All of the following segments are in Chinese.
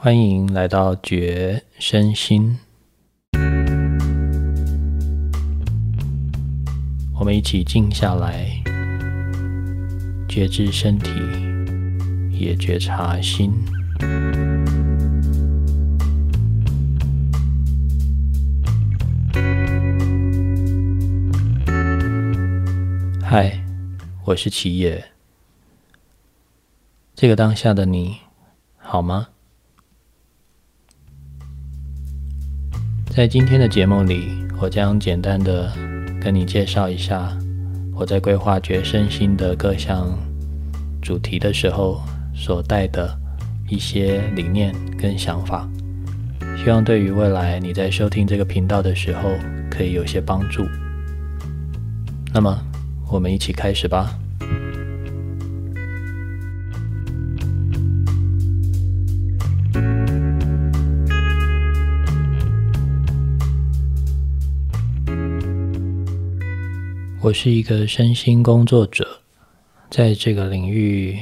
欢迎来到觉身心，我们一起静下来，觉知身体，也觉察心。嗨，我是齐野。这个当下的你，好吗？在今天的节目里，我将简单的跟你介绍一下我在规划觉身心的各项主题的时候所带的一些理念跟想法，希望对于未来你在收听这个频道的时候可以有些帮助。那么。我们一起开始吧。我是一个身心工作者，在这个领域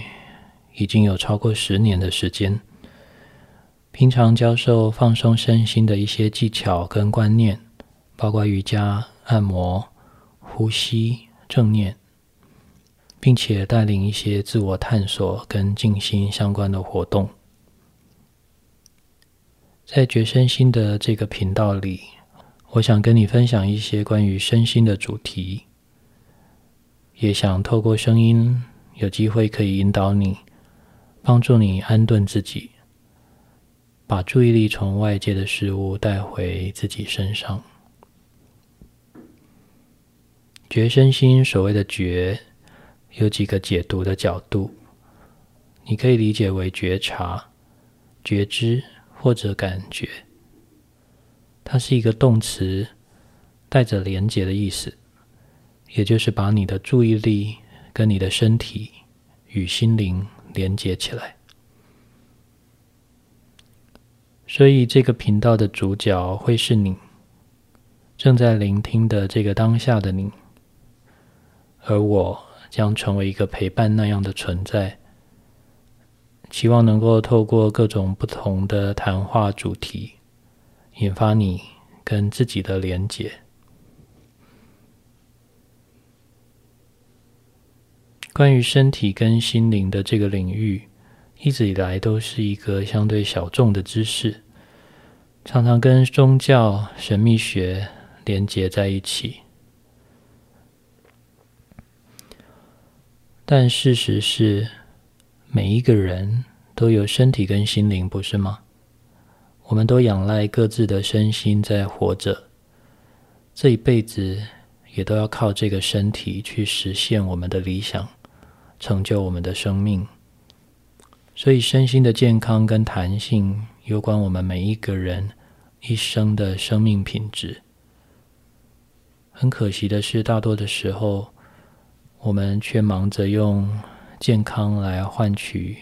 已经有超过十年的时间。平常教授放松身心的一些技巧跟观念，包括瑜伽、按摩、呼吸。正念，并且带领一些自我探索跟静心相关的活动，在觉身心的这个频道里，我想跟你分享一些关于身心的主题，也想透过声音，有机会可以引导你，帮助你安顿自己，把注意力从外界的事物带回自己身上。觉身心所谓的觉，有几个解读的角度，你可以理解为觉察、觉知或者感觉。它是一个动词，带着连结的意思，也就是把你的注意力跟你的身体与心灵连接起来。所以这个频道的主角会是你，正在聆听的这个当下的你。而我将成为一个陪伴那样的存在，期望能够透过各种不同的谈话主题，引发你跟自己的连结。关于身体跟心灵的这个领域，一直以来都是一个相对小众的知识，常常跟宗教、神秘学连结在一起。但事实是，每一个人都有身体跟心灵，不是吗？我们都仰赖各自的身心在活着，这一辈子也都要靠这个身体去实现我们的理想，成就我们的生命。所以，身心的健康跟弹性，有关我们每一个人一生的生命品质。很可惜的是，大多的时候。我们却忙着用健康来换取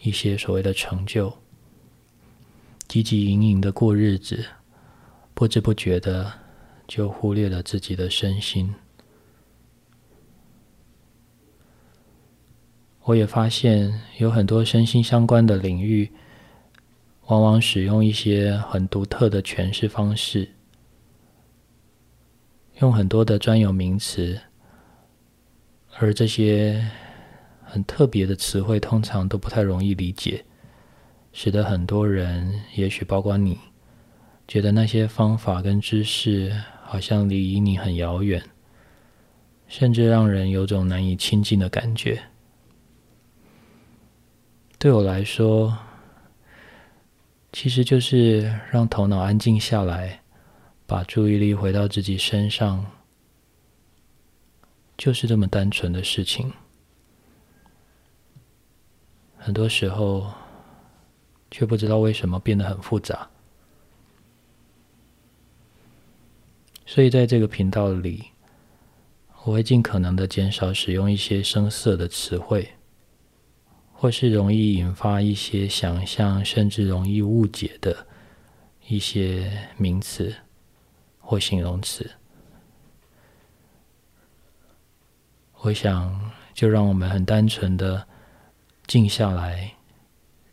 一些所谓的成就，汲汲营营的过日子，不知不觉的就忽略了自己的身心。我也发现有很多身心相关的领域，往往使用一些很独特的诠释方式，用很多的专有名词。而这些很特别的词汇，通常都不太容易理解，使得很多人，也许包括你，觉得那些方法跟知识好像离你很遥远，甚至让人有种难以亲近的感觉。对我来说，其实就是让头脑安静下来，把注意力回到自己身上。就是这么单纯的事情，很多时候却不知道为什么变得很复杂。所以在这个频道里，我会尽可能的减少使用一些生涩的词汇，或是容易引发一些想象，甚至容易误解的一些名词或形容词。我想，就让我们很单纯的静下来，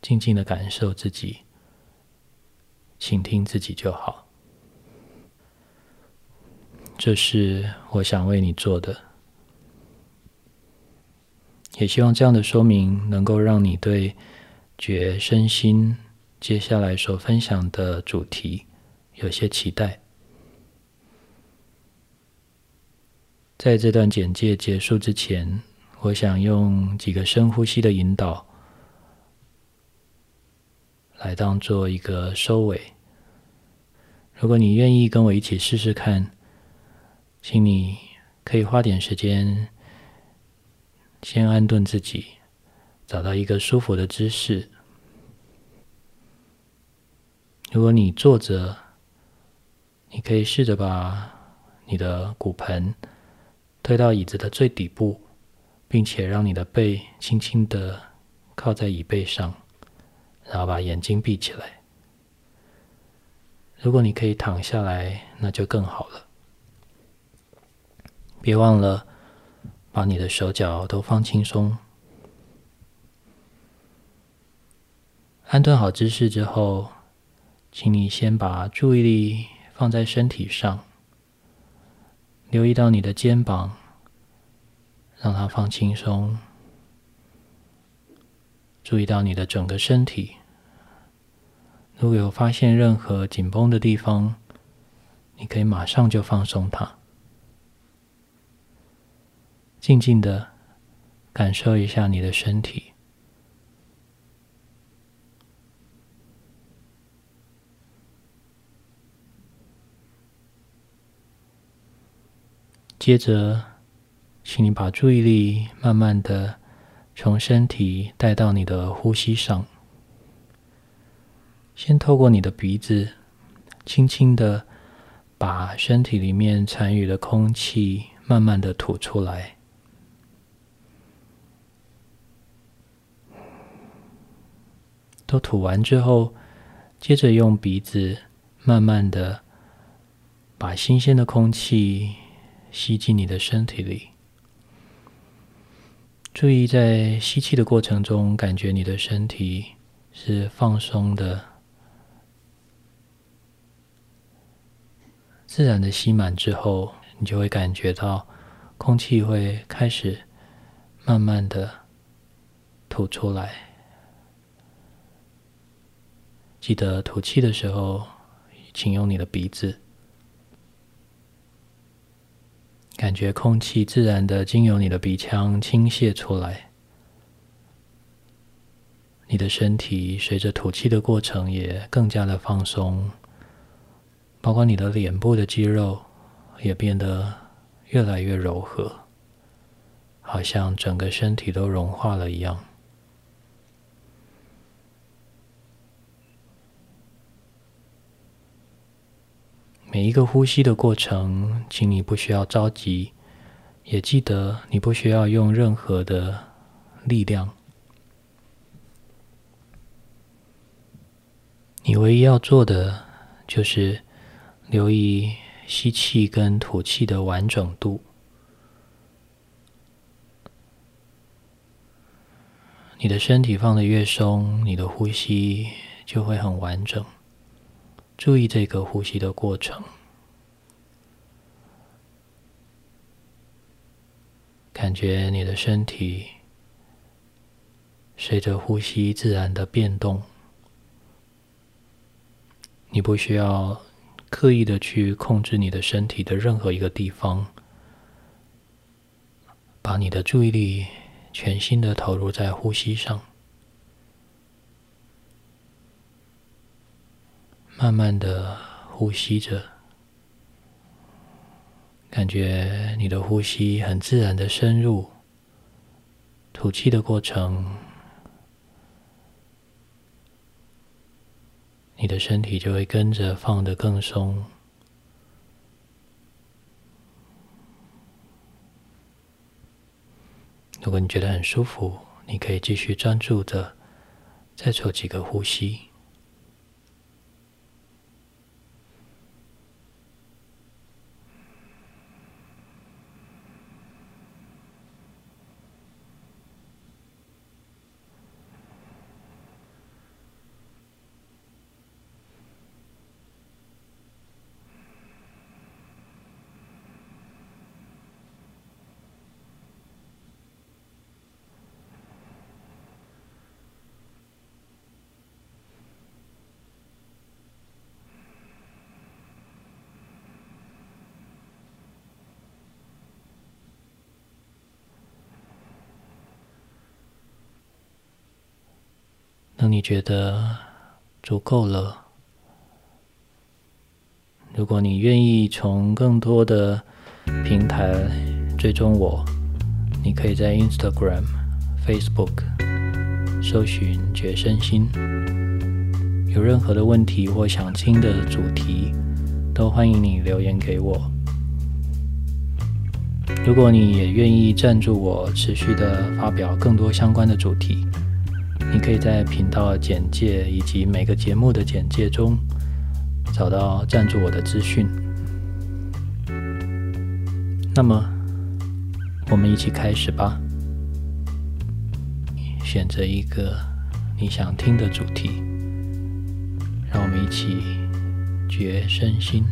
静静的感受自己，倾听自己就好。这是我想为你做的，也希望这样的说明能够让你对觉身心接下来所分享的主题有些期待。在这段简介结束之前，我想用几个深呼吸的引导。来当做一个收尾。如果你愿意跟我一起试试看，请你可以花点时间，先安顿自己，找到一个舒服的姿势。如果你坐着，你可以试着把你的骨盆推到椅子的最底部，并且让你的背轻轻的靠在椅背上。然后把眼睛闭起来。如果你可以躺下来，那就更好了。别忘了把你的手脚都放轻松。安顿好姿势之后，请你先把注意力放在身体上，留意到你的肩膀，让它放轻松。注意到你的整个身体。如果有发现任何紧绷的地方，你可以马上就放松它，静静的感受一下你的身体。接着，请你把注意力慢慢的从身体带到你的呼吸上。先透过你的鼻子，轻轻的把身体里面残余的空气慢慢的吐出来。都吐完之后，接着用鼻子慢慢的把新鲜的空气吸进你的身体里。注意在吸气的过程中，感觉你的身体是放松的。自然的吸满之后，你就会感觉到空气会开始慢慢的吐出来。记得吐气的时候，请用你的鼻子，感觉空气自然的经由你的鼻腔倾泻出来。你的身体随着吐气的过程也更加的放松。包括你的脸部的肌肉也变得越来越柔和，好像整个身体都融化了一样。每一个呼吸的过程，请你不需要着急，也记得你不需要用任何的力量。你唯一要做的就是。留意吸气跟吐气的完整度，你的身体放的越松，你的呼吸就会很完整。注意这个呼吸的过程，感觉你的身体随着呼吸自然的变动，你不需要。刻意的去控制你的身体的任何一个地方，把你的注意力全心的投入在呼吸上，慢慢的呼吸着，感觉你的呼吸很自然的深入，吐气的过程。你的身体就会跟着放得更松。如果你觉得很舒服，你可以继续专注的再做几个呼吸。当你觉得足够了，如果你愿意从更多的平台追踪我，你可以在 Instagram、Facebook 搜寻“觉身心”。有任何的问题或想听的主题，都欢迎你留言给我。如果你也愿意赞助我，持续的发表更多相关的主题。你可以在频道简介以及每个节目的简介中找到赞助我的资讯。那么，我们一起开始吧。选择一个你想听的主题，让我们一起觉身心。